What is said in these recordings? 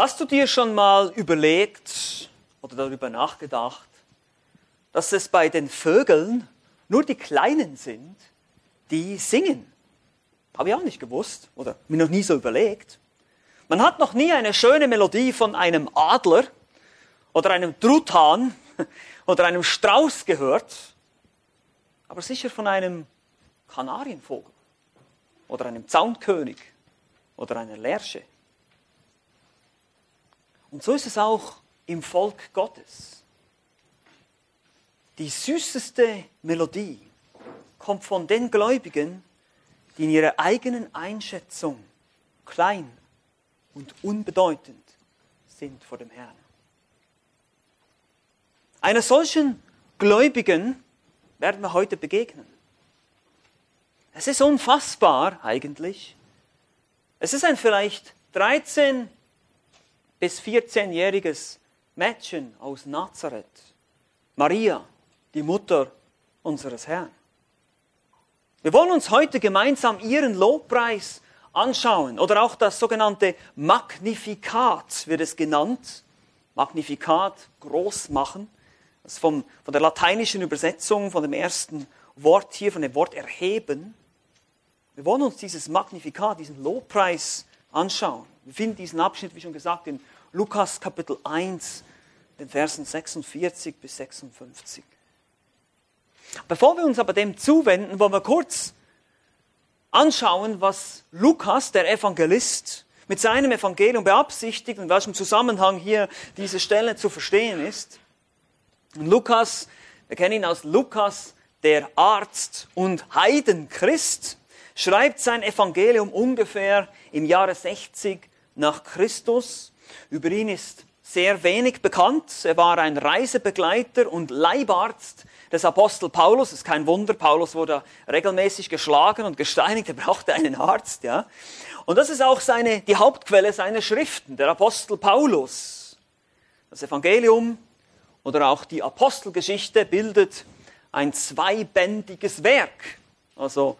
Hast du dir schon mal überlegt oder darüber nachgedacht, dass es bei den Vögeln nur die Kleinen sind, die singen? Habe ich auch nicht gewusst oder mir noch nie so überlegt. Man hat noch nie eine schöne Melodie von einem Adler oder einem Truthahn oder einem Strauß gehört, aber sicher von einem Kanarienvogel oder einem Zaunkönig oder einer Lerche. Und so ist es auch im Volk Gottes. Die süßeste Melodie kommt von den Gläubigen, die in ihrer eigenen Einschätzung klein und unbedeutend sind vor dem Herrn. Einer solchen Gläubigen werden wir heute begegnen. Es ist unfassbar eigentlich. Es ist ein vielleicht 13 bis 14-jähriges Mädchen aus Nazareth, Maria, die Mutter unseres Herrn. Wir wollen uns heute gemeinsam ihren Lobpreis anschauen oder auch das sogenannte Magnifikat wird es genannt. Magnifikat, groß machen. Das ist vom, von der lateinischen Übersetzung, von dem ersten Wort hier, von dem Wort erheben. Wir wollen uns dieses Magnifikat, diesen Lobpreis anschauen. Wir finden diesen Abschnitt, wie schon gesagt, in Lukas Kapitel 1, den Versen 46 bis 56. Bevor wir uns aber dem zuwenden, wollen wir kurz anschauen, was Lukas, der Evangelist, mit seinem Evangelium beabsichtigt und welchem Zusammenhang hier diese Stelle zu verstehen ist. Und Lukas, wir kennen ihn als Lukas, der Arzt und Heidenchrist, schreibt sein Evangelium ungefähr im Jahre 60 nach Christus. Über ihn ist sehr wenig bekannt. Er war ein Reisebegleiter und Leibarzt des Apostel Paulus. Das ist kein Wunder. Paulus wurde regelmäßig geschlagen und gesteinigt. Er brauchte einen Arzt, ja. Und das ist auch seine, die Hauptquelle seiner Schriften, der Apostel Paulus. Das Evangelium oder auch die Apostelgeschichte bildet ein zweibändiges Werk. Also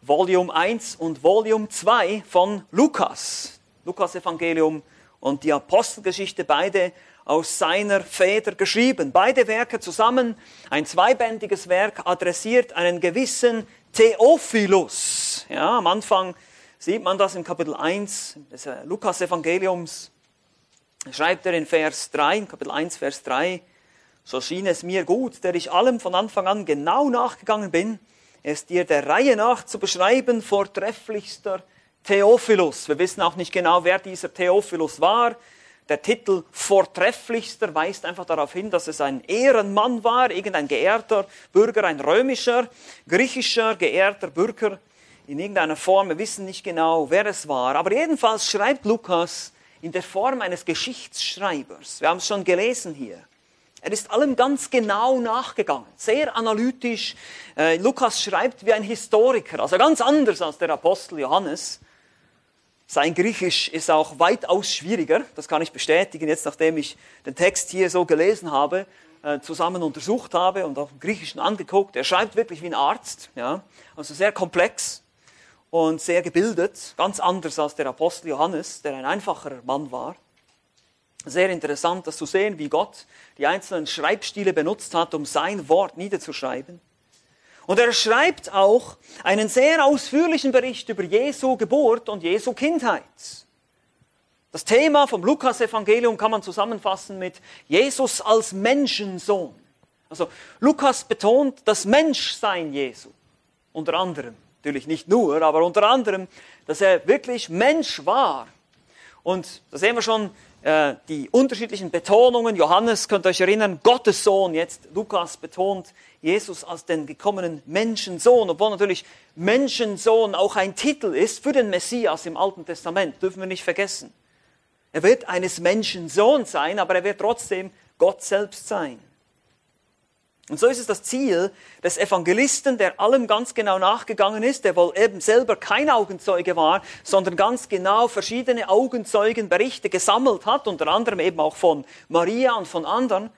Volume 1 und Volume 2 von Lukas. Lukas Evangelium und die Apostelgeschichte, beide aus seiner Feder geschrieben. Beide Werke zusammen, ein zweibändiges Werk, adressiert einen gewissen Theophilus. Ja, am Anfang sieht man das in Kapitel 1 des äh, Lukas-Evangeliums. Schreibt er in Vers 3, in Kapitel 1, Vers 3, so schien es mir gut, der ich allem von Anfang an genau nachgegangen bin, es dir der Reihe nach zu beschreiben, vortrefflichster Theophilus. Wir wissen auch nicht genau, wer dieser Theophilus war. Der Titel Vortrefflichster weist einfach darauf hin, dass es ein Ehrenmann war, irgendein geehrter Bürger, ein römischer, griechischer geehrter Bürger in irgendeiner Form. Wir wissen nicht genau, wer es war. Aber jedenfalls schreibt Lukas in der Form eines Geschichtsschreibers. Wir haben es schon gelesen hier. Er ist allem ganz genau nachgegangen, sehr analytisch. Äh, Lukas schreibt wie ein Historiker, also ganz anders als der Apostel Johannes. Sein Griechisch ist auch weitaus schwieriger, das kann ich bestätigen, jetzt nachdem ich den Text hier so gelesen habe, äh, zusammen untersucht habe und auch im Griechischen angeguckt. Er schreibt wirklich wie ein Arzt, ja? also sehr komplex und sehr gebildet, ganz anders als der Apostel Johannes, der ein einfacher Mann war. Sehr interessant, das zu sehen, wie Gott die einzelnen Schreibstile benutzt hat, um sein Wort niederzuschreiben. Und er schreibt auch einen sehr ausführlichen Bericht über Jesu Geburt und Jesu Kindheit. Das Thema vom Lukas-Evangelium kann man zusammenfassen mit Jesus als Menschensohn. Also Lukas betont das Menschsein Jesu. Unter anderem, natürlich nicht nur, aber unter anderem, dass er wirklich Mensch war. Und da sehen wir schon äh, die unterschiedlichen Betonungen. Johannes, könnt ihr euch erinnern, Gottes Sohn, jetzt Lukas betont Jesus als den gekommenen Menschensohn, obwohl natürlich Menschensohn auch ein Titel ist für den Messias im Alten Testament, dürfen wir nicht vergessen. Er wird eines Menschen Sohn sein, aber er wird trotzdem Gott selbst sein. Und so ist es das Ziel des Evangelisten, der allem ganz genau nachgegangen ist, der wohl eben selber kein Augenzeuge war, sondern ganz genau verschiedene Augenzeugenberichte gesammelt hat, unter anderem eben auch von Maria und von anderen,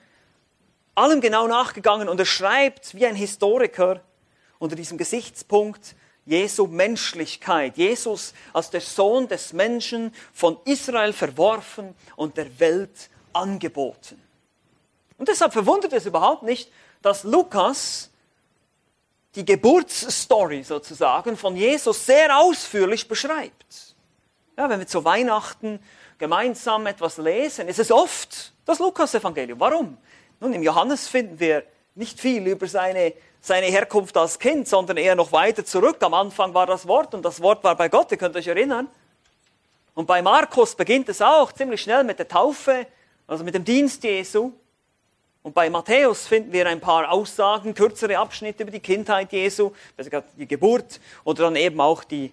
allem genau nachgegangen und er schreibt wie ein Historiker unter diesem Gesichtspunkt Jesu Menschlichkeit. Jesus als der Sohn des Menschen von Israel verworfen und der Welt angeboten. Und deshalb verwundert es überhaupt nicht, dass Lukas die Geburtsstory sozusagen von Jesus sehr ausführlich beschreibt. Ja, wenn wir zu Weihnachten gemeinsam etwas lesen, ist es oft das Lukas-Evangelium. Warum? Nun, im Johannes finden wir nicht viel über seine, seine Herkunft als Kind, sondern eher noch weiter zurück. Am Anfang war das Wort und das Wort war bei Gott, ihr könnt euch erinnern. Und bei Markus beginnt es auch ziemlich schnell mit der Taufe, also mit dem Dienst Jesu. Und bei Matthäus finden wir ein paar Aussagen, kürzere Abschnitte über die Kindheit Jesu, die Geburt oder dann eben auch die,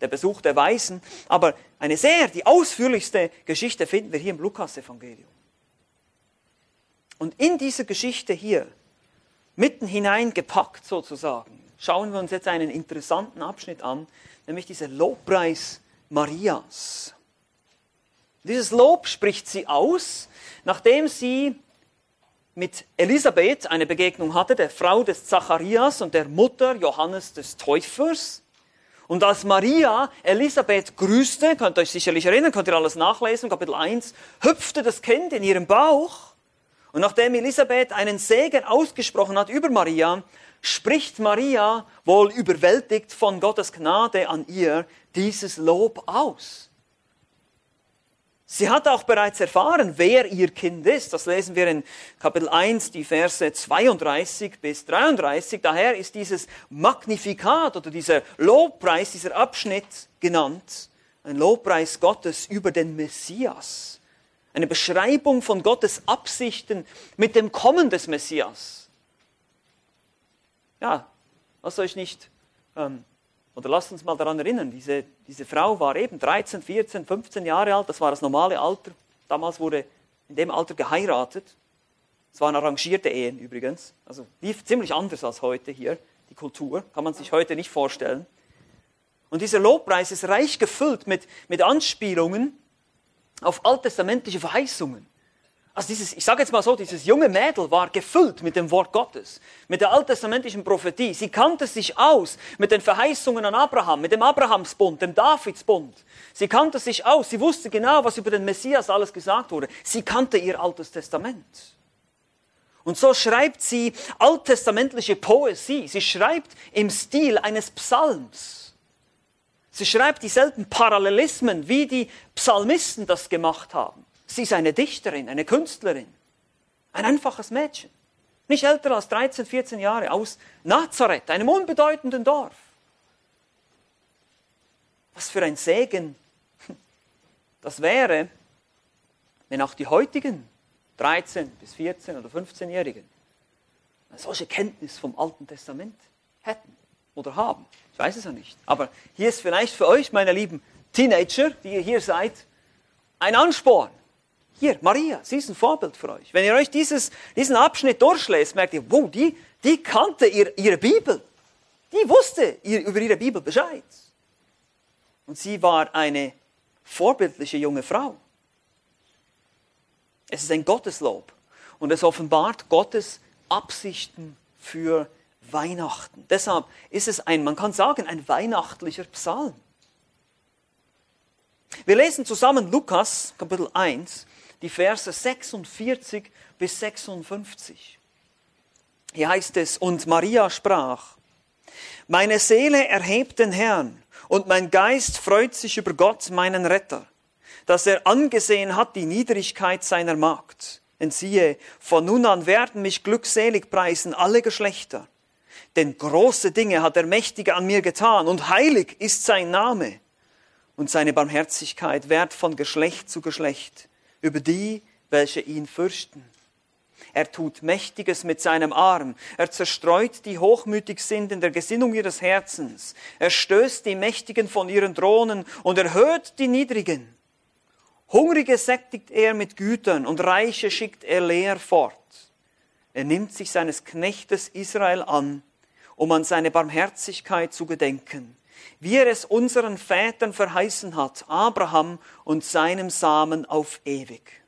der Besuch der Weisen. Aber eine sehr, die ausführlichste Geschichte finden wir hier im Lukas-Evangelium. Und in dieser Geschichte hier, mitten hineingepackt sozusagen, schauen wir uns jetzt einen interessanten Abschnitt an, nämlich dieser Lobpreis Marias. Dieses Lob spricht sie aus, nachdem sie mit Elisabeth eine Begegnung hatte, der Frau des Zacharias und der Mutter Johannes des Täufers. Und als Maria Elisabeth grüßte, könnt ihr euch sicherlich erinnern, könnt ihr alles nachlesen, Kapitel 1, hüpfte das Kind in ihrem Bauch. Und nachdem Elisabeth einen Segen ausgesprochen hat über Maria, spricht Maria, wohl überwältigt von Gottes Gnade an ihr, dieses Lob aus. Sie hat auch bereits erfahren, wer ihr Kind ist. Das lesen wir in Kapitel 1, die Verse 32 bis 33. Daher ist dieses Magnifikat oder dieser Lobpreis, dieser Abschnitt genannt, ein Lobpreis Gottes über den Messias. Eine Beschreibung von Gottes Absichten mit dem Kommen des Messias. Ja, lasst euch nicht ähm, oder lasst uns mal daran erinnern, diese, diese Frau war eben 13, 14, 15 Jahre alt, das war das normale Alter. Damals wurde in dem Alter geheiratet. Es waren arrangierte Ehen übrigens, also lief ziemlich anders als heute hier, die Kultur, kann man sich heute nicht vorstellen. Und dieser Lobpreis ist reich gefüllt mit, mit Anspielungen auf alttestamentliche Verheißungen. Also dieses, ich sage jetzt mal so, dieses junge Mädel war gefüllt mit dem Wort Gottes, mit der alttestamentlichen Prophetie. Sie kannte sich aus mit den Verheißungen an Abraham, mit dem Abrahamsbund, dem Davidsbund. Sie kannte sich aus, sie wusste genau, was über den Messias alles gesagt wurde. Sie kannte ihr altes Testament. Und so schreibt sie alttestamentliche Poesie. Sie schreibt im Stil eines Psalms. Sie schreibt dieselben Parallelismen, wie die Psalmisten das gemacht haben. Sie ist eine Dichterin, eine Künstlerin, ein einfaches Mädchen, nicht älter als 13, 14 Jahre, aus Nazareth, einem unbedeutenden Dorf. Was für ein Segen das wäre, wenn auch die heutigen 13 bis 14 oder 15-Jährigen eine solche Kenntnis vom Alten Testament hätten oder haben. Ich weiß es ja nicht. Aber hier ist vielleicht für euch, meine lieben Teenager, die ihr hier seid, ein Ansporn. Hier, Maria, sie ist ein Vorbild für euch. Wenn ihr euch dieses, diesen Abschnitt durchlest, merkt ihr, wow, die, die kannte ihr, ihre Bibel. Die wusste ihr, über ihre Bibel Bescheid. Und sie war eine vorbildliche junge Frau. Es ist ein Gotteslob und es offenbart Gottes Absichten für Weihnachten. Deshalb ist es ein, man kann sagen, ein weihnachtlicher Psalm. Wir lesen zusammen Lukas Kapitel 1 die Verse 46 bis 56. Hier heißt es, und Maria sprach, meine Seele erhebt den Herrn, und mein Geist freut sich über Gott, meinen Retter, dass er angesehen hat die Niedrigkeit seiner Magd. Denn siehe, von nun an werden mich glückselig preisen alle Geschlechter. Denn große Dinge hat der Mächtige an mir getan, und heilig ist sein Name. Und seine Barmherzigkeit währt von Geschlecht zu Geschlecht über die, welche ihn fürchten. Er tut Mächtiges mit seinem Arm. Er zerstreut die hochmütig sind in der Gesinnung ihres Herzens. Er stößt die Mächtigen von ihren Thronen und erhöht die Niedrigen. Hungrige sättigt er mit Gütern und Reiche schickt er leer fort. Er nimmt sich seines Knechtes Israel an, um an seine Barmherzigkeit zu gedenken wie er es unseren Vätern verheißen hat, Abraham und seinem Samen auf ewig.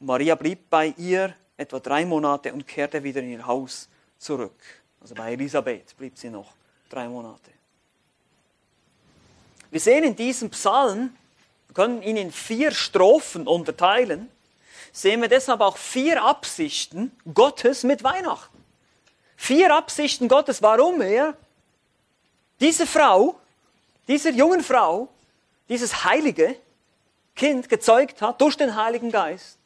Und Maria blieb bei ihr etwa drei Monate und kehrte wieder in ihr Haus zurück. Also bei Elisabeth blieb sie noch drei Monate. Wir sehen in diesem Psalm, wir können ihn in vier Strophen unterteilen, sehen wir deshalb auch vier Absichten Gottes mit Weihnachten. Vier Absichten Gottes, warum er diese Frau, dieser jungen Frau, dieses heilige Kind gezeugt hat durch den Heiligen Geist,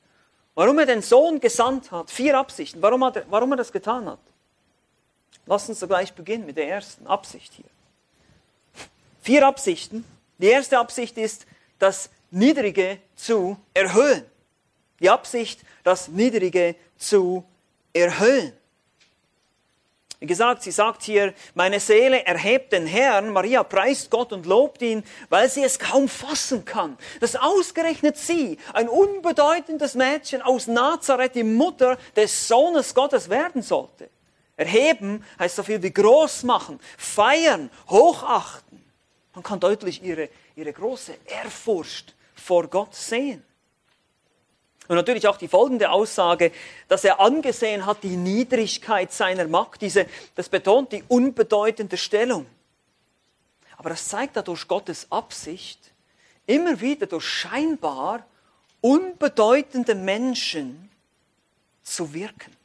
warum er den Sohn gesandt hat. Vier Absichten, warum, er, warum er das getan hat. Lass uns gleich beginnen mit der ersten Absicht hier. Vier Absichten. Die erste Absicht ist, das Niedrige zu erhöhen. Die Absicht, das Niedrige zu erhöhen. Wie gesagt, sie sagt hier, meine Seele erhebt den Herrn, Maria preist Gott und lobt ihn, weil sie es kaum fassen kann, dass ausgerechnet sie, ein unbedeutendes Mädchen aus Nazareth, die Mutter des Sohnes Gottes werden sollte. Erheben heißt so viel wie groß machen, feiern, hochachten. Man kann deutlich ihre, ihre große Ehrfurcht vor Gott sehen. Und natürlich auch die folgende Aussage, dass er angesehen hat die Niedrigkeit seiner Macht, diese, das betont die unbedeutende Stellung. Aber das zeigt dadurch Gottes Absicht, immer wieder durch scheinbar unbedeutende Menschen zu wirken.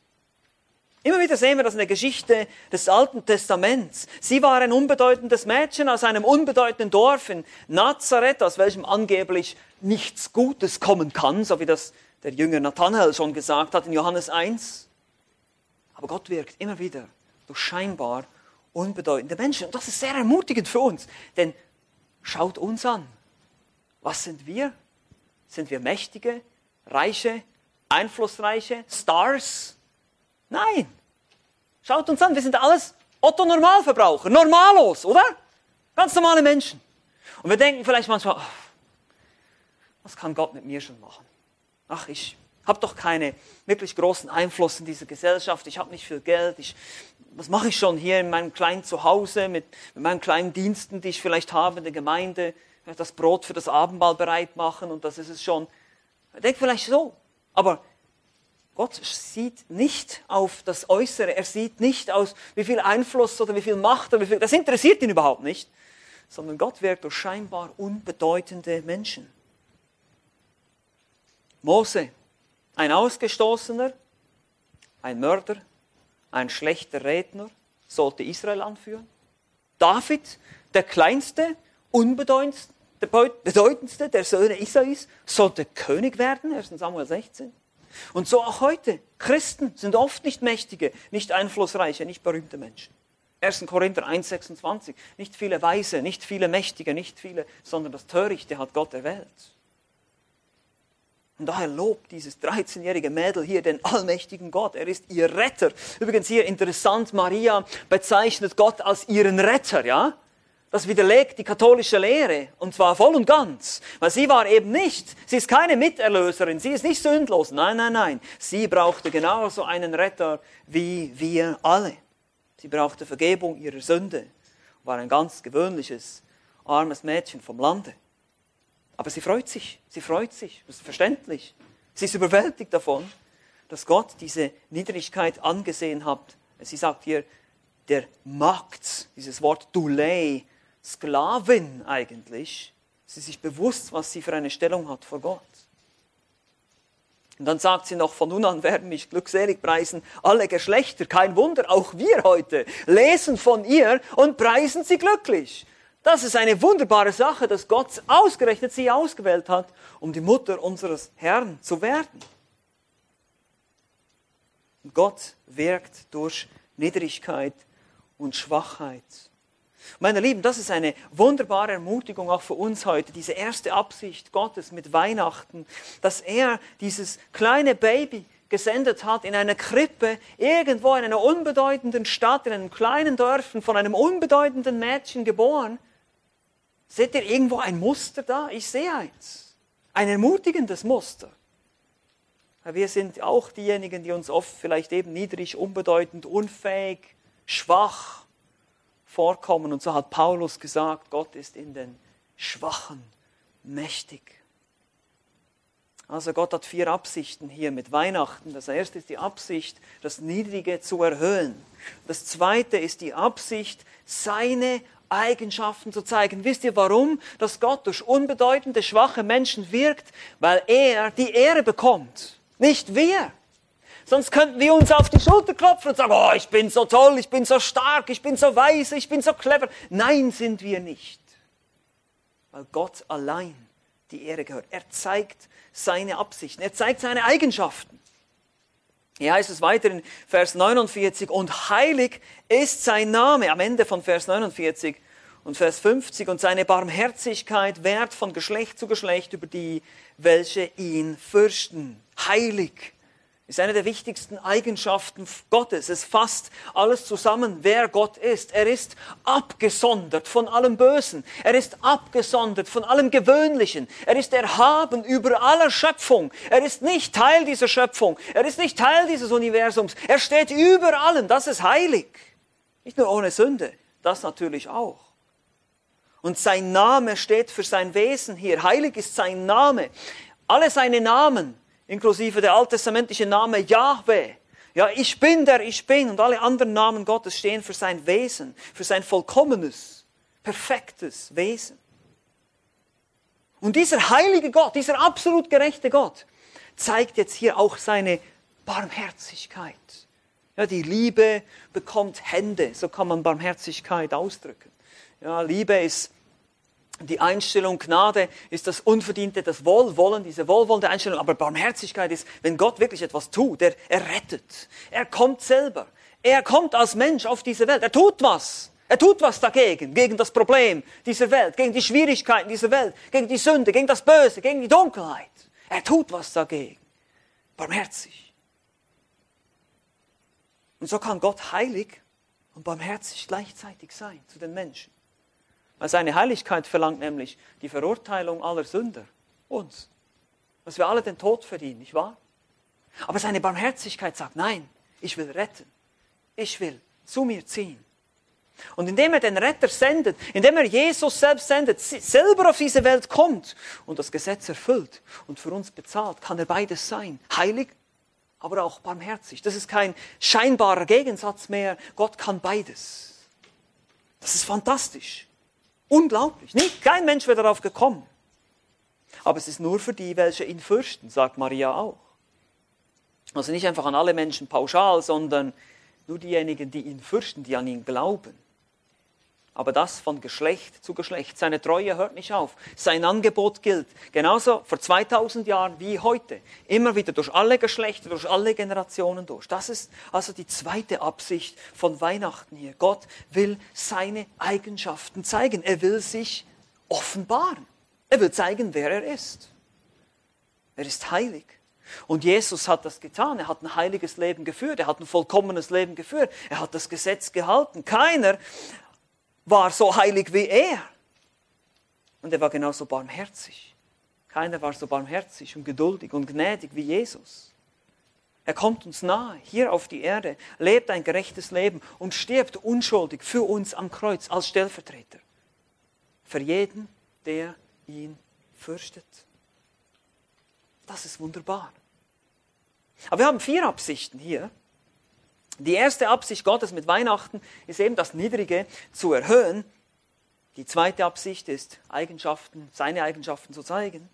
Immer wieder sehen wir das in der Geschichte des Alten Testaments. Sie war ein unbedeutendes Mädchen aus einem unbedeutenden Dorf in Nazareth, aus welchem angeblich nichts Gutes kommen kann, so wie das der Jünger Nathanael schon gesagt hat in Johannes 1. Aber Gott wirkt immer wieder durch scheinbar unbedeutende Menschen. Und das ist sehr ermutigend für uns, denn schaut uns an. Was sind wir? Sind wir mächtige, reiche, einflussreiche Stars? Nein. Schaut uns an, wir sind alles Otto Normalverbraucher, normalos, oder? Ganz normale Menschen. Und wir denken vielleicht manchmal, was kann Gott mit mir schon machen? Ach, ich habe doch keine wirklich großen Einfluss in dieser Gesellschaft, ich habe nicht viel Geld, ich, was mache ich schon hier in meinem kleinen Zuhause mit, mit meinen kleinen Diensten, die ich vielleicht habe in der Gemeinde, das Brot für das Abendmahl bereit machen und das ist es schon. Er denkt vielleicht so, aber Gott sieht nicht auf das Äußere, er sieht nicht aus, wie viel Einfluss oder wie viel Macht oder wie viel, das interessiert ihn überhaupt nicht, sondern Gott wirkt durch scheinbar unbedeutende Menschen. Mose, ein Ausgestoßener, ein Mörder, ein schlechter Redner, sollte Israel anführen. David, der kleinste, unbedeutendste, bedeutendste der Söhne Isais, sollte König werden, 1 Samuel 16. Und so auch heute. Christen sind oft nicht mächtige, nicht einflussreiche, nicht berühmte Menschen. 1. Korinther 1,26. Nicht viele Weise, nicht viele Mächtige, nicht viele, sondern das Törichte hat Gott erwählt. Und daher lobt dieses 13-jährige Mädel hier den allmächtigen Gott. Er ist ihr Retter. Übrigens hier interessant, Maria bezeichnet Gott als ihren Retter, ja? Das widerlegt die katholische Lehre und zwar voll und ganz, weil sie war eben nicht, sie ist keine Miterlöserin, sie ist nicht sündlos. Nein, nein, nein. Sie brauchte genauso einen Retter wie wir alle. Sie brauchte Vergebung ihrer Sünde, war ein ganz gewöhnliches, armes Mädchen vom Lande. Aber sie freut sich, sie freut sich, das ist verständlich. Sie ist überwältigt davon, dass Gott diese Niedrigkeit angesehen hat. Sie sagt hier, der Magd, dieses Wort Dulei, Sklavin eigentlich, sie ist sich bewusst, was sie für eine Stellung hat vor Gott. Und dann sagt sie noch, von nun an werden mich glückselig preisen alle Geschlechter, kein Wunder, auch wir heute lesen von ihr und preisen sie glücklich. Das ist eine wunderbare Sache, dass Gott ausgerechnet sie ausgewählt hat, um die Mutter unseres Herrn zu werden. Gott wirkt durch Niedrigkeit und Schwachheit. Meine Lieben, das ist eine wunderbare Ermutigung auch für uns heute, diese erste Absicht Gottes mit Weihnachten, dass er dieses kleine Baby gesendet hat in einer Krippe, irgendwo in einer unbedeutenden Stadt, in einem kleinen Dörfchen, von einem unbedeutenden Mädchen geboren, Seht ihr irgendwo ein Muster da? Ich sehe eins. Ein ermutigendes Muster. Wir sind auch diejenigen, die uns oft vielleicht eben niedrig, unbedeutend, unfähig, schwach vorkommen. Und so hat Paulus gesagt, Gott ist in den Schwachen mächtig. Also Gott hat vier Absichten hier mit Weihnachten. Das erste ist die Absicht, das Niedrige zu erhöhen. Das zweite ist die Absicht, seine Eigenschaften zu zeigen. Wisst ihr warum? Dass Gott durch unbedeutende, schwache Menschen wirkt? Weil er die Ehre bekommt, nicht wir. Sonst könnten wir uns auf die Schulter klopfen und sagen, oh, ich bin so toll, ich bin so stark, ich bin so weise, ich bin so clever. Nein, sind wir nicht. Weil Gott allein die Ehre gehört. Er zeigt seine Absichten, er zeigt seine Eigenschaften. Hier heißt es weiter in Vers 49, und heilig ist sein Name, am Ende von Vers 49 und Vers 50, und seine Barmherzigkeit währt von Geschlecht zu Geschlecht über die, welche ihn fürchten. Heilig ist eine der wichtigsten Eigenschaften Gottes. Es fasst alles zusammen, wer Gott ist. Er ist abgesondert von allem Bösen. Er ist abgesondert von allem Gewöhnlichen. Er ist erhaben über aller Schöpfung. Er ist nicht Teil dieser Schöpfung. Er ist nicht Teil dieses Universums. Er steht über allem. Das ist heilig. Nicht nur ohne Sünde, das natürlich auch. Und sein Name steht für sein Wesen hier. Heilig ist sein Name. Alle seine Namen inklusive der alttestamentliche Name Yahweh. Ja, ich bin der ich bin und alle anderen Namen Gottes stehen für sein Wesen, für sein vollkommenes, perfektes Wesen. Und dieser heilige Gott, dieser absolut gerechte Gott, zeigt jetzt hier auch seine Barmherzigkeit. Ja, die Liebe bekommt Hände, so kann man Barmherzigkeit ausdrücken. Ja, Liebe ist die Einstellung Gnade ist das Unverdiente, das Wohlwollen, diese wohlwollende Einstellung. Aber Barmherzigkeit ist, wenn Gott wirklich etwas tut, er, er rettet. Er kommt selber. Er kommt als Mensch auf diese Welt. Er tut was. Er tut was dagegen, gegen das Problem dieser Welt, gegen die Schwierigkeiten dieser Welt, gegen die Sünde, gegen das Böse, gegen die Dunkelheit. Er tut was dagegen. Barmherzig. Und so kann Gott heilig und barmherzig gleichzeitig sein zu den Menschen. Weil seine Heiligkeit verlangt nämlich die Verurteilung aller Sünder, uns. Dass wir alle den Tod verdienen, nicht wahr? Aber seine Barmherzigkeit sagt, nein, ich will retten. Ich will zu mir ziehen. Und indem er den Retter sendet, indem er Jesus selbst sendet, selber auf diese Welt kommt und das Gesetz erfüllt und für uns bezahlt, kann er beides sein. Heilig, aber auch barmherzig. Das ist kein scheinbarer Gegensatz mehr. Gott kann beides. Das ist fantastisch. Unglaublich. Nicht? Kein Mensch wäre darauf gekommen. Aber es ist nur für die, welche ihn fürchten, sagt Maria auch. Also nicht einfach an alle Menschen pauschal, sondern nur diejenigen, die ihn fürchten, die an ihn glauben. Aber das von Geschlecht zu Geschlecht. Seine Treue hört nicht auf. Sein Angebot gilt genauso vor 2000 Jahren wie heute. Immer wieder durch alle Geschlechter, durch alle Generationen durch. Das ist also die zweite Absicht von Weihnachten hier. Gott will seine Eigenschaften zeigen. Er will sich offenbaren. Er will zeigen, wer er ist. Er ist heilig. Und Jesus hat das getan. Er hat ein heiliges Leben geführt. Er hat ein vollkommenes Leben geführt. Er hat das Gesetz gehalten. Keiner war so heilig wie er. Und er war genauso barmherzig. Keiner war so barmherzig und geduldig und gnädig wie Jesus. Er kommt uns nahe, hier auf die Erde, lebt ein gerechtes Leben und stirbt unschuldig für uns am Kreuz als Stellvertreter. Für jeden, der ihn fürchtet. Das ist wunderbar. Aber wir haben vier Absichten hier. Die erste Absicht Gottes mit Weihnachten ist eben das Niedrige zu erhöhen. Die zweite Absicht ist, Eigenschaften, seine Eigenschaften zu zeigen.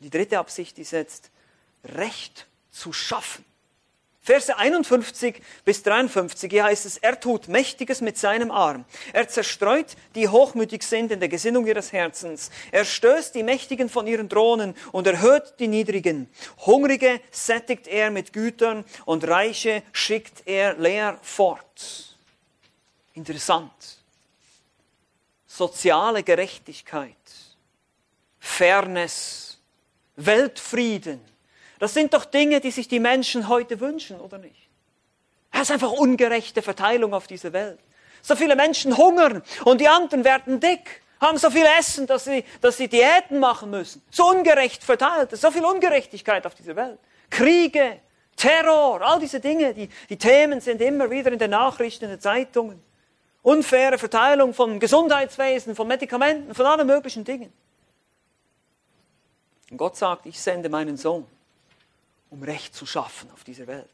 Die dritte Absicht ist jetzt, Recht zu schaffen. Verse 51 bis 53, hier heißt es, er tut Mächtiges mit seinem Arm. Er zerstreut, die hochmütig sind in der Gesinnung ihres Herzens. Er stößt die Mächtigen von ihren Thronen und erhöht die Niedrigen. Hungrige sättigt er mit Gütern und Reiche schickt er leer fort. Interessant. Soziale Gerechtigkeit, Fairness, Weltfrieden, das sind doch Dinge, die sich die Menschen heute wünschen, oder nicht? Es ist einfach ungerechte Verteilung auf dieser Welt. So viele Menschen hungern und die anderen werden dick, haben so viel Essen, dass sie, dass sie Diäten machen müssen. So ungerecht verteilt, so viel Ungerechtigkeit auf dieser Welt. Kriege, Terror, all diese Dinge, die, die Themen sind immer wieder in den Nachrichten, in den Zeitungen. Unfaire Verteilung von Gesundheitswesen, von Medikamenten, von allen möglichen Dingen. Und Gott sagt, ich sende meinen Sohn um Recht zu schaffen auf dieser Welt.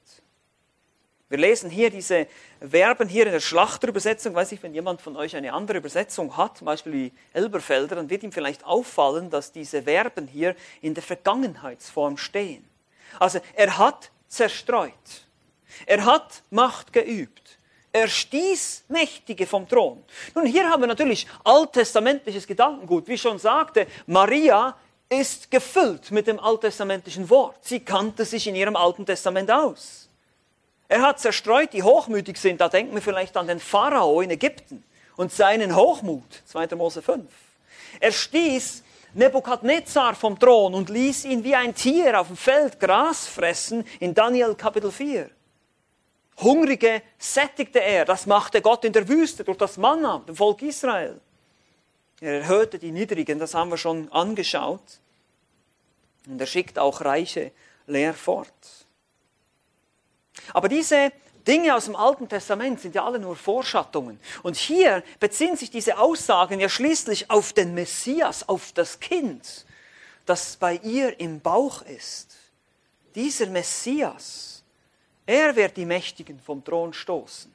Wir lesen hier diese Verben hier in der Schlachterübersetzung. Weiß ich, wenn jemand von euch eine andere Übersetzung hat, zum Beispiel wie Elberfelder, dann wird ihm vielleicht auffallen, dass diese Verben hier in der Vergangenheitsform stehen. Also er hat zerstreut. Er hat Macht geübt. Er stieß Mächtige vom Thron. Nun, hier haben wir natürlich alttestamentliches Gedankengut. Wie ich schon sagte, Maria ist gefüllt mit dem alttestamentlichen Wort. Sie kannte sich in ihrem Alten Testament aus. Er hat zerstreut, die hochmütig sind. Da denken wir vielleicht an den Pharao in Ägypten und seinen Hochmut. 2. Mose 5. Er stieß Nebukadnezar vom Thron und ließ ihn wie ein Tier auf dem Feld Gras fressen in Daniel Kapitel 4. Hungrige sättigte er, das machte Gott in der Wüste durch das Manna, dem Volk Israel. Er erhöhte die Niedrigen, das haben wir schon angeschaut. Und er schickt auch Reiche leer fort. Aber diese Dinge aus dem Alten Testament sind ja alle nur Vorschattungen. Und hier beziehen sich diese Aussagen ja schließlich auf den Messias, auf das Kind, das bei ihr im Bauch ist. Dieser Messias, er wird die Mächtigen vom Thron stoßen.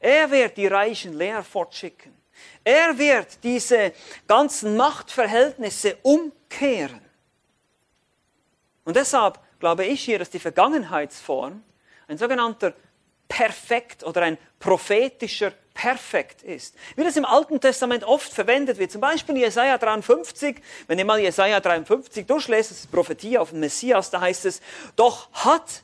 Er wird die Reichen leer fortschicken. Er wird diese ganzen Machtverhältnisse umkehren. Und deshalb glaube ich hier, dass die Vergangenheitsform ein sogenannter Perfekt oder ein prophetischer Perfekt ist. Wie das im Alten Testament oft verwendet wird, zum Beispiel in Jesaja 53, wenn ihr mal Jesaja 53 durchlest, das ist Prophetie auf den Messias, da heißt es, doch hat,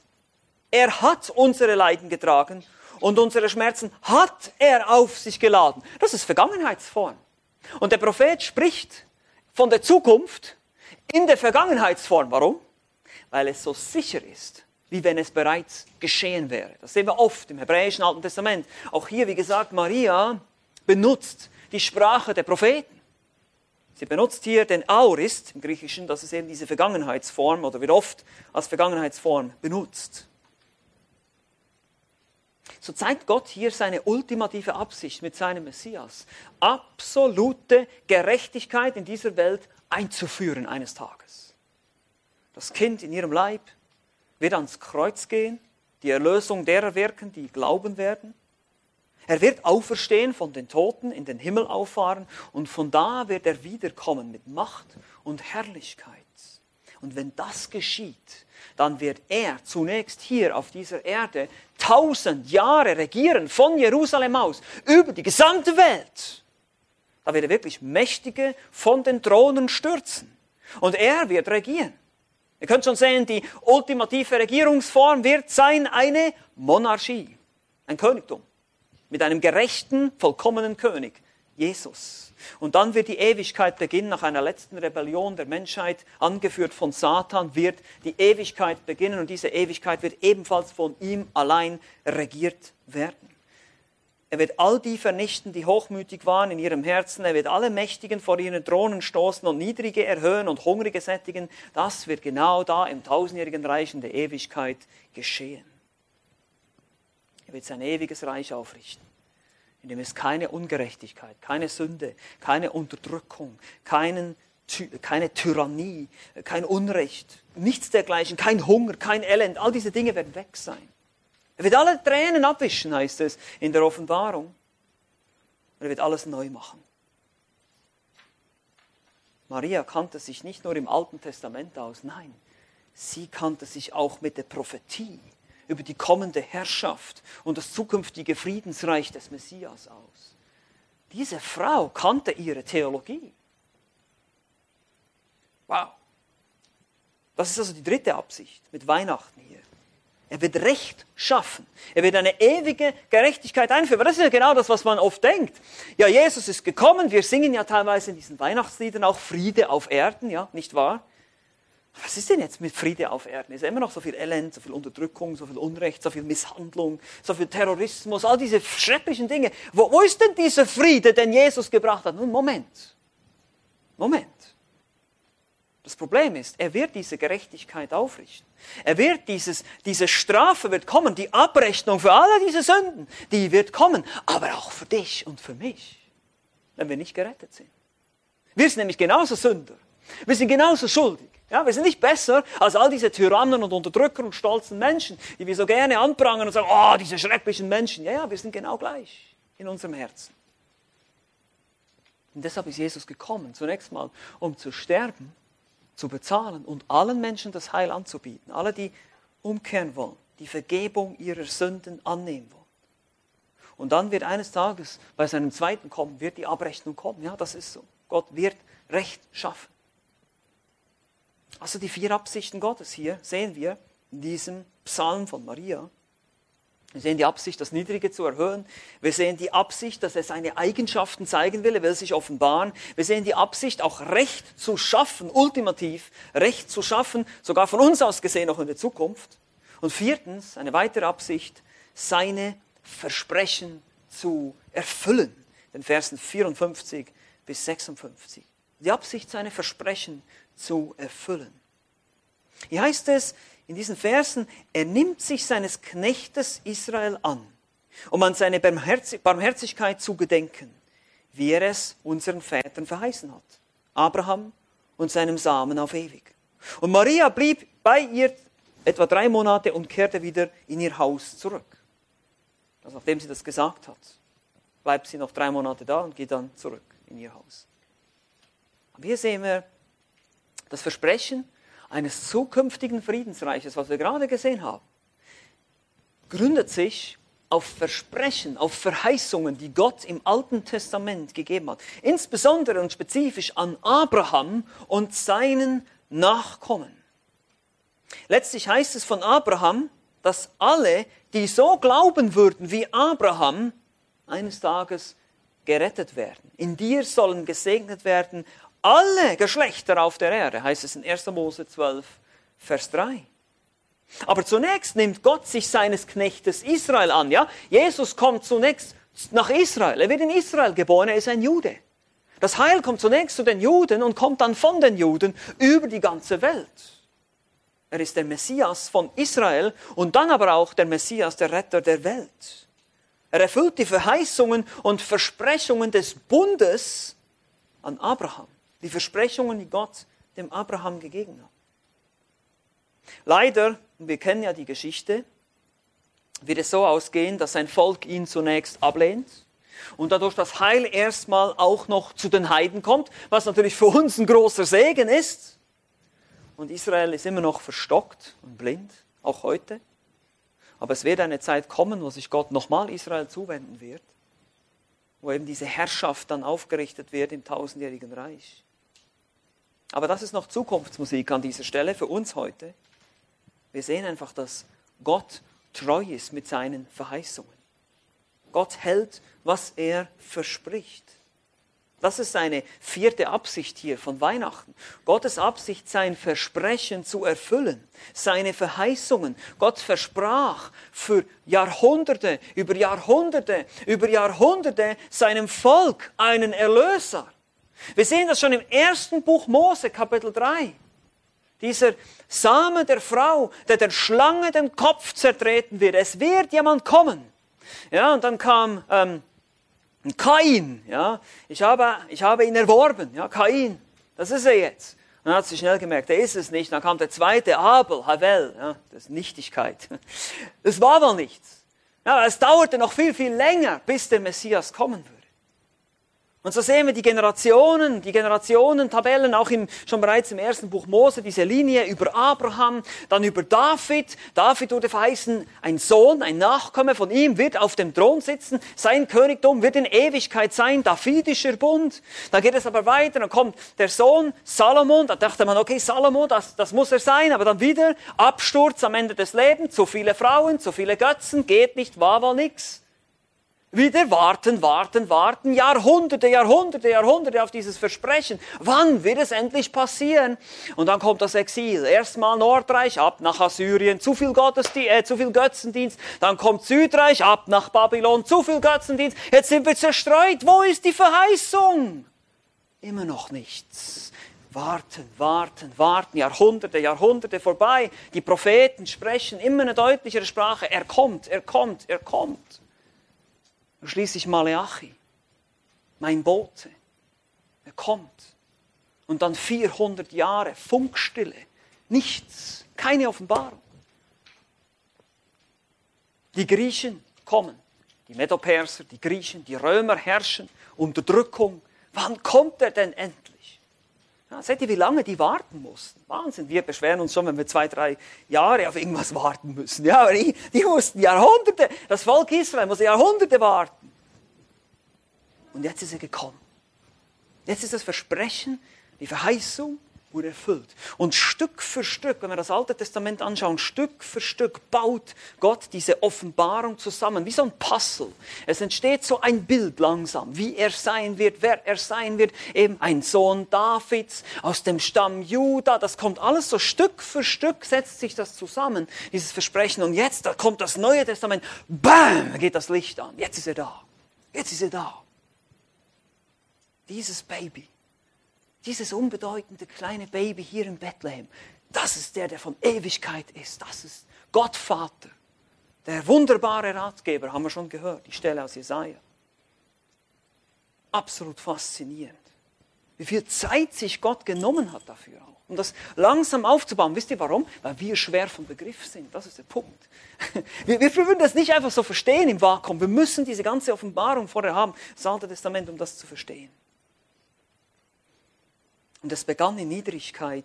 er hat unsere Leiden getragen und unsere Schmerzen hat er auf sich geladen. Das ist Vergangenheitsform. Und der Prophet spricht von der Zukunft in der Vergangenheitsform. Warum? Weil es so sicher ist wie wenn es bereits geschehen wäre. Das sehen wir oft im hebräischen Alten Testament. Auch hier, wie gesagt, Maria benutzt die Sprache der Propheten. Sie benutzt hier den Aorist im Griechischen, das ist eben diese Vergangenheitsform oder wird oft als Vergangenheitsform benutzt. So zeigt Gott hier seine ultimative Absicht mit seinem Messias, absolute Gerechtigkeit in dieser Welt einzuführen eines Tages. Das Kind in ihrem Leib wird ans Kreuz gehen, die Erlösung derer wirken, die glauben werden. Er wird auferstehen von den Toten, in den Himmel auffahren und von da wird er wiederkommen mit Macht und Herrlichkeit. Und wenn das geschieht, dann wird er zunächst hier auf dieser Erde tausend Jahre regieren, von Jerusalem aus, über die gesamte Welt. Da wird er wirklich Mächtige von den Thronen stürzen. Und er wird regieren. Ihr könnt schon sehen, die ultimative Regierungsform wird sein eine Monarchie, ein Königtum mit einem gerechten, vollkommenen König, Jesus. Und dann wird die Ewigkeit beginnen, nach einer letzten Rebellion der Menschheit, angeführt von Satan, wird die Ewigkeit beginnen und diese Ewigkeit wird ebenfalls von ihm allein regiert werden. Er wird all die vernichten, die hochmütig waren in ihrem Herzen. Er wird alle Mächtigen vor ihren Thronen stoßen und Niedrige erhöhen und Hungrige sättigen. Das wird genau da im tausendjährigen Reich in der Ewigkeit geschehen. Er wird sein ewiges Reich aufrichten, in dem es keine Ungerechtigkeit, keine Sünde, keine Unterdrückung, keinen, keine Tyrannie, kein Unrecht, nichts dergleichen, kein Hunger, kein Elend, all diese Dinge werden weg sein. Er wird alle Tränen abwischen, heißt es in der Offenbarung. Er wird alles neu machen. Maria kannte sich nicht nur im Alten Testament aus, nein, sie kannte sich auch mit der Prophetie über die kommende Herrschaft und das zukünftige Friedensreich des Messias aus. Diese Frau kannte ihre Theologie. Wow. Das ist also die dritte Absicht mit Weihnachten hier. Er wird Recht schaffen. Er wird eine ewige Gerechtigkeit einführen. Aber das ist ja genau das, was man oft denkt. Ja, Jesus ist gekommen. Wir singen ja teilweise in diesen Weihnachtsliedern auch Friede auf Erden, ja, nicht wahr? Was ist denn jetzt mit Friede auf Erden? Ist ja immer noch so viel Elend, so viel Unterdrückung, so viel Unrecht, so viel Misshandlung, so viel Terrorismus, all diese schrecklichen Dinge. Wo, wo ist denn dieser Friede, den Jesus gebracht hat? Nun, Moment. Moment. Das Problem ist, er wird diese Gerechtigkeit aufrichten. Er wird dieses, diese Strafe wird kommen, die Abrechnung für alle diese Sünden, die wird kommen, aber auch für dich und für mich, wenn wir nicht gerettet sind. Wir sind nämlich genauso Sünder. Wir sind genauso schuldig. Ja, wir sind nicht besser als all diese Tyrannen und Unterdrücker und stolzen Menschen, die wir so gerne anprangern und sagen, oh, diese schrecklichen Menschen. Ja, ja, wir sind genau gleich in unserem Herzen. Und deshalb ist Jesus gekommen, zunächst mal, um zu sterben, zu bezahlen und allen Menschen das Heil anzubieten. Alle, die umkehren wollen, die Vergebung ihrer Sünden annehmen wollen. Und dann wird eines Tages bei seinem zweiten Kommen, wird die Abrechnung kommen. Ja, das ist so. Gott wird Recht schaffen. Also die vier Absichten Gottes hier sehen wir in diesem Psalm von Maria. Wir sehen die Absicht, das Niedrige zu erhöhen. Wir sehen die Absicht, dass er seine Eigenschaften zeigen will, er will sich offenbaren. Wir sehen die Absicht, auch Recht zu schaffen, ultimativ Recht zu schaffen, sogar von uns aus gesehen noch in der Zukunft. Und viertens, eine weitere Absicht, seine Versprechen zu erfüllen. Den Versen 54 bis 56. Die Absicht, seine Versprechen zu erfüllen. Hier heißt es in diesen Versen, er nimmt sich seines Knechtes Israel an, um an seine Barmherzigkeit zu gedenken, wie er es unseren Vätern verheißen hat. Abraham und seinem Samen auf ewig. Und Maria blieb bei ihr etwa drei Monate und kehrte wieder in ihr Haus zurück. Also nachdem sie das gesagt hat, bleibt sie noch drei Monate da und geht dann zurück in ihr Haus. Aber hier sehen wir das Versprechen eines zukünftigen Friedensreiches, was wir gerade gesehen haben, gründet sich auf Versprechen, auf Verheißungen, die Gott im Alten Testament gegeben hat. Insbesondere und spezifisch an Abraham und seinen Nachkommen. Letztlich heißt es von Abraham, dass alle, die so glauben würden wie Abraham, eines Tages gerettet werden. In dir sollen gesegnet werden alle Geschlechter auf der Erde, heißt es in 1. Mose 12, Vers 3. Aber zunächst nimmt Gott sich seines Knechtes Israel an. Ja? Jesus kommt zunächst nach Israel. Er wird in Israel geboren, er ist ein Jude. Das Heil kommt zunächst zu den Juden und kommt dann von den Juden über die ganze Welt. Er ist der Messias von Israel und dann aber auch der Messias, der Retter der Welt. Er erfüllt die Verheißungen und Versprechungen des Bundes an Abraham. Die Versprechungen, die Gott dem Abraham gegeben hat. Leider, wir kennen ja die Geschichte, wird es so ausgehen, dass sein Volk ihn zunächst ablehnt und dadurch das Heil erstmal auch noch zu den Heiden kommt, was natürlich für uns ein großer Segen ist. Und Israel ist immer noch verstockt und blind, auch heute. Aber es wird eine Zeit kommen, wo sich Gott nochmal Israel zuwenden wird, wo eben diese Herrschaft dann aufgerichtet wird im tausendjährigen Reich. Aber das ist noch Zukunftsmusik an dieser Stelle für uns heute. Wir sehen einfach, dass Gott treu ist mit seinen Verheißungen. Gott hält, was er verspricht. Das ist seine vierte Absicht hier von Weihnachten. Gottes Absicht, sein Versprechen zu erfüllen, seine Verheißungen. Gott versprach für Jahrhunderte, über Jahrhunderte, über Jahrhunderte seinem Volk einen Erlöser. Wir sehen das schon im ersten Buch Mose, Kapitel 3. Dieser Same der Frau, der der Schlange den Kopf zertreten wird. Es wird jemand kommen. Ja, und dann kam ähm, Kain. Ja, ich habe, ich habe ihn erworben. Ja, Kain, das ist er jetzt. Dann hat sie schnell gemerkt, er ist es nicht. Dann kam der zweite, Abel, Havel. Ja, das ist Nichtigkeit. Das war wohl nichts. Ja, es dauerte noch viel, viel länger, bis der Messias kommen würde. Und so sehen wir die Generationen, die Generationentabellen, auch im, schon bereits im ersten Buch Mose, diese Linie über Abraham, dann über David. David wurde verheißen, ein Sohn, ein Nachkomme von ihm wird auf dem Thron sitzen. Sein Königtum wird in Ewigkeit sein, Davidischer Bund. Da geht es aber weiter, dann kommt der Sohn Salomon, da dachte man, okay, Salomon, das, das muss er sein, aber dann wieder Absturz am Ende des Lebens, zu viele Frauen, zu viele Götzen, geht nicht, war wohl nix wieder warten, warten, warten, Jahrhunderte, Jahrhunderte, Jahrhunderte auf dieses Versprechen. Wann wird es endlich passieren? Und dann kommt das Exil. Erstmal Nordreich, ab nach Assyrien, zu viel, Gottesdienst, äh, zu viel Götzendienst. Dann kommt Südreich, ab nach Babylon, zu viel Götzendienst. Jetzt sind wir zerstreut. Wo ist die Verheißung? Immer noch nichts. Warten, warten, warten, Jahrhunderte, Jahrhunderte vorbei. Die Propheten sprechen immer eine deutlichere Sprache. Er kommt, er kommt, er kommt. Und schließlich Maleachi, mein Bote. Er kommt. Und dann 400 Jahre Funkstille. Nichts. Keine Offenbarung. Die Griechen kommen. Die Medoperser, die Griechen, die Römer herrschen. Unterdrückung. Wann kommt er denn endlich? Ja, seht ihr, wie lange die warten mussten? Wahnsinn. Wir beschweren uns schon, wenn wir zwei, drei Jahre auf irgendwas warten müssen. Ja, aber die, die mussten Jahrhunderte, das Volk Israel musste Jahrhunderte warten. Und jetzt ist er gekommen. Jetzt ist das Versprechen, die Verheißung wurde erfüllt. Und Stück für Stück, wenn wir das Alte Testament anschauen, Stück für Stück baut Gott diese Offenbarung zusammen, wie so ein Puzzle. Es entsteht so ein Bild langsam, wie er sein wird, wer er sein wird. Eben ein Sohn Davids aus dem Stamm Juda. Das kommt alles so Stück für Stück, setzt sich das zusammen, dieses Versprechen. Und jetzt da kommt das Neue Testament. Bam, geht das Licht an. Jetzt ist er da. Jetzt ist er da. Dieses Baby dieses unbedeutende kleine Baby hier in Bethlehem, das ist der, der von Ewigkeit ist. Das ist Gott Vater. Der wunderbare Ratgeber, haben wir schon gehört, die Stelle aus Jesaja. Absolut faszinierend. Wie viel Zeit sich Gott genommen hat dafür auch. Um das langsam aufzubauen. Wisst ihr warum? Weil wir schwer vom Begriff sind. Das ist der Punkt. Wir, wir würden das nicht einfach so verstehen im Vakuum. Wir müssen diese ganze Offenbarung vorher haben, das Alte Testament, um das zu verstehen. Und es begann in Niedrigkeit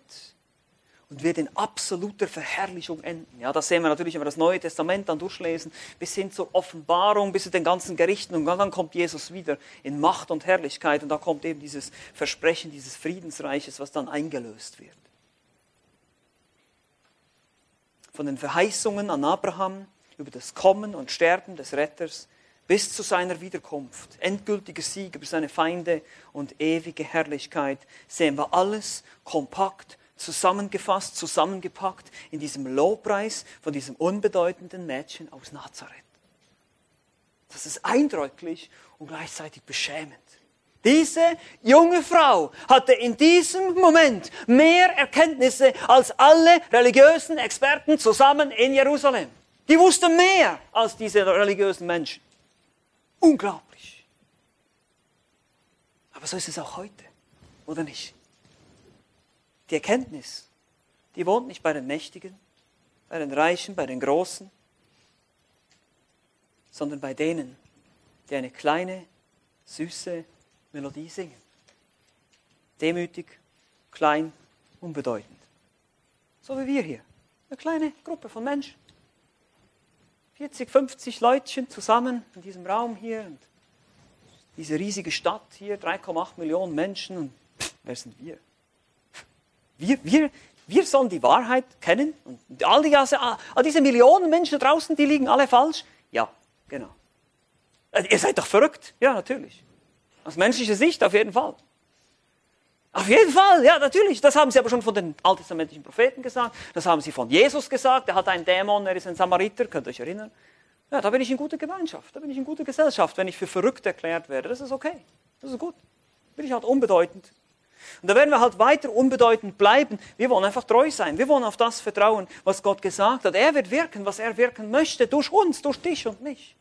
und wird in absoluter Verherrlichung enden. Ja, das sehen wir natürlich, wenn wir das Neue Testament dann durchlesen, bis hin zur Offenbarung, bis zu den ganzen Gerichten. Und dann kommt Jesus wieder in Macht und Herrlichkeit. Und da kommt eben dieses Versprechen dieses Friedensreiches, was dann eingelöst wird. Von den Verheißungen an Abraham über das Kommen und Sterben des Retters bis zu seiner Wiederkunft, endgültiger Sieg über seine Feinde und ewige Herrlichkeit, sehen wir alles kompakt zusammengefasst, zusammengepackt in diesem Lobpreis von diesem unbedeutenden Mädchen aus Nazareth. Das ist eindrücklich und gleichzeitig beschämend. Diese junge Frau hatte in diesem Moment mehr Erkenntnisse als alle religiösen Experten zusammen in Jerusalem. Die wusste mehr als diese religiösen Menschen. Unglaublich. Aber so ist es auch heute, oder nicht? Die Erkenntnis, die wohnt nicht bei den Mächtigen, bei den Reichen, bei den Großen, sondern bei denen, die eine kleine, süße Melodie singen. Demütig, klein, unbedeutend. So wie wir hier. Eine kleine Gruppe von Menschen. 40, 50 Leutchen zusammen in diesem Raum hier. Und diese riesige Stadt hier, 3,8 Millionen Menschen. Und wer sind wir? Wir, wir, wir sollen die Wahrheit kennen. Und all, die, all diese Millionen Menschen draußen, die liegen alle falsch. Ja, genau. Also, ihr seid doch verrückt. Ja, natürlich. Aus menschlicher Sicht auf jeden Fall. Auf jeden Fall, ja, natürlich. Das haben sie aber schon von den alttestamentlichen Propheten gesagt. Das haben sie von Jesus gesagt. Er hat einen Dämon, er ist ein Samariter, könnt ihr euch erinnern? Ja, da bin ich in guter Gemeinschaft, da bin ich in guter Gesellschaft, wenn ich für verrückt erklärt werde. Das ist okay. Das ist gut. Bin ich halt unbedeutend. Und da werden wir halt weiter unbedeutend bleiben. Wir wollen einfach treu sein. Wir wollen auf das vertrauen, was Gott gesagt hat. Er wird wirken, was er wirken möchte, durch uns, durch dich und mich.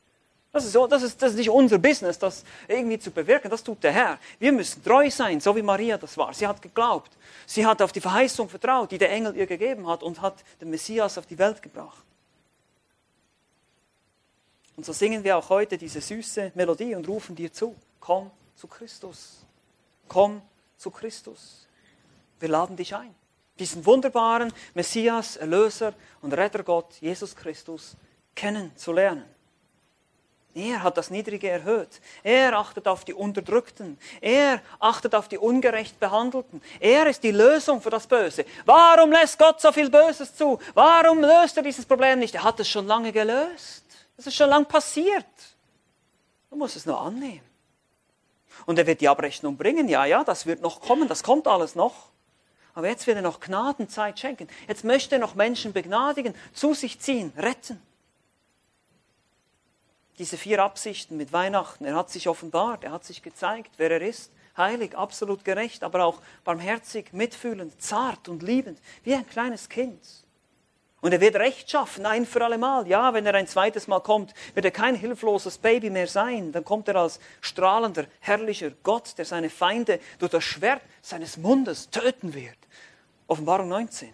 Das ist, so, das, ist, das ist nicht unser Business, das irgendwie zu bewirken. Das tut der Herr. Wir müssen treu sein, so wie Maria das war. Sie hat geglaubt. Sie hat auf die Verheißung vertraut, die der Engel ihr gegeben hat und hat den Messias auf die Welt gebracht. Und so singen wir auch heute diese süße Melodie und rufen dir zu. Komm zu Christus. Komm zu Christus. Wir laden dich ein, diesen wunderbaren Messias, Erlöser und Rettergott Jesus Christus kennenzulernen. Er hat das Niedrige erhöht. Er achtet auf die Unterdrückten. Er achtet auf die ungerecht Behandelten. Er ist die Lösung für das Böse. Warum lässt Gott so viel Böses zu? Warum löst er dieses Problem nicht? Er hat es schon lange gelöst. Es ist schon lange passiert. Du musst es nur annehmen. Und er wird die Abrechnung bringen. Ja, ja, das wird noch kommen. Das kommt alles noch. Aber jetzt wird er noch Gnadenzeit schenken. Jetzt möchte er noch Menschen begnadigen, zu sich ziehen, retten diese vier Absichten mit Weihnachten. Er hat sich offenbart, er hat sich gezeigt, wer er ist. Heilig, absolut gerecht, aber auch barmherzig, mitfühlend, zart und liebend, wie ein kleines Kind. Und er wird Recht schaffen, ein für alle Mal. Ja, wenn er ein zweites Mal kommt, wird er kein hilfloses Baby mehr sein. Dann kommt er als strahlender, herrlicher Gott, der seine Feinde durch das Schwert seines Mundes töten wird. Offenbarung 19.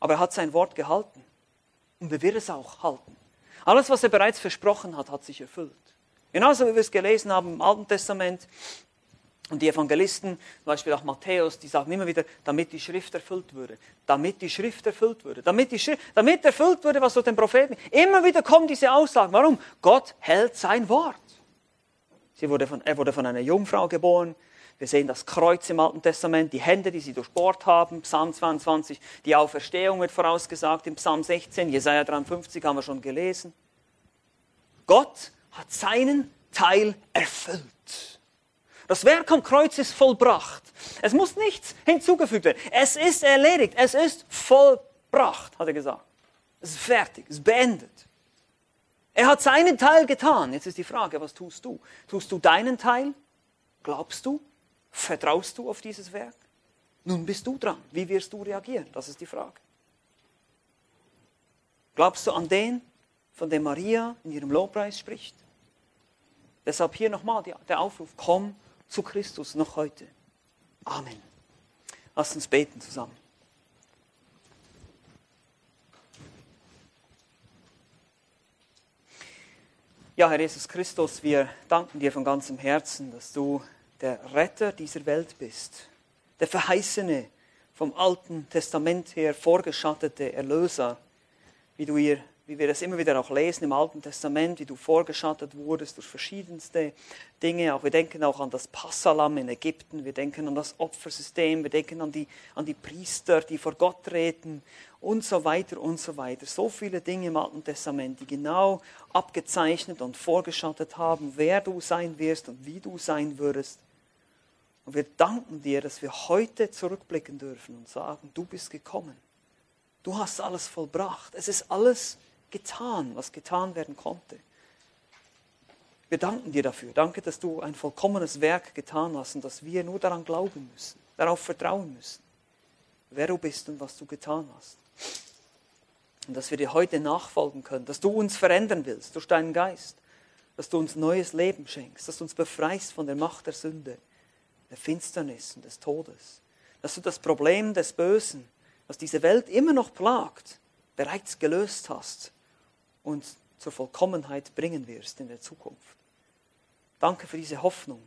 Aber er hat sein Wort gehalten. Und er wird es auch halten. Alles, was er bereits versprochen hat, hat sich erfüllt. Genauso wie wir es gelesen haben im Alten Testament. Und die Evangelisten, zum Beispiel auch Matthäus, die sagen immer wieder, damit die Schrift erfüllt würde. Damit die Schrift erfüllt würde. Damit, die Schrift, damit erfüllt würde, was durch den Propheten. Immer wieder kommen diese Aussagen. Warum? Gott hält sein Wort. Sie wurde von, er wurde von einer Jungfrau geboren. Wir sehen das Kreuz im Alten Testament, die Hände, die sie durchbohrt haben, Psalm 22, die Auferstehung wird vorausgesagt im Psalm 16, Jesaja 53 haben wir schon gelesen. Gott hat seinen Teil erfüllt. Das Werk am Kreuz ist vollbracht. Es muss nichts hinzugefügt werden. Es ist erledigt. Es ist vollbracht, hat er gesagt. Es ist fertig. Es ist beendet. Er hat seinen Teil getan. Jetzt ist die Frage, was tust du? Tust du deinen Teil? Glaubst du? Vertraust du auf dieses Werk? Nun bist du dran. Wie wirst du reagieren? Das ist die Frage. Glaubst du an den, von dem Maria in ihrem Lobpreis spricht? Deshalb hier nochmal der Aufruf, komm zu Christus noch heute. Amen. Lass uns beten zusammen. Ja, Herr Jesus Christus, wir danken dir von ganzem Herzen, dass du der Retter dieser Welt bist, der verheißene, vom Alten Testament her vorgeschattete Erlöser, wie du ihr wie wir das immer wieder auch lesen im Alten Testament, wie du vorgeschattet wurdest durch verschiedenste Dinge. Auch wir denken auch an das Passalam in Ägypten, wir denken an das Opfersystem, wir denken an die, an die Priester, die vor Gott treten und so weiter und so weiter. So viele Dinge im Alten Testament, die genau abgezeichnet und vorgeschattet haben, wer du sein wirst und wie du sein würdest. Und wir danken dir, dass wir heute zurückblicken dürfen und sagen, du bist gekommen. Du hast alles vollbracht. Es ist alles getan, was getan werden konnte. Wir danken dir dafür. Danke, dass du ein vollkommenes Werk getan hast und dass wir nur daran glauben müssen, darauf vertrauen müssen, wer du bist und was du getan hast. Und dass wir dir heute nachfolgen können, dass du uns verändern willst durch deinen Geist, dass du uns neues Leben schenkst, dass du uns befreist von der Macht der Sünde, der Finsternis und des Todes, dass du das Problem des Bösen, was diese Welt immer noch plagt, bereits gelöst hast uns zur Vollkommenheit bringen wirst in der Zukunft. Danke für diese Hoffnung.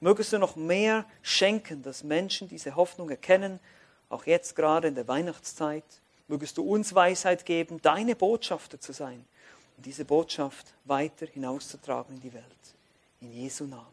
Mögest du noch mehr schenken, dass Menschen diese Hoffnung erkennen, auch jetzt gerade in der Weihnachtszeit. Mögest du uns Weisheit geben, deine Botschafter zu sein und diese Botschaft weiter hinauszutragen in die Welt. In Jesu Namen.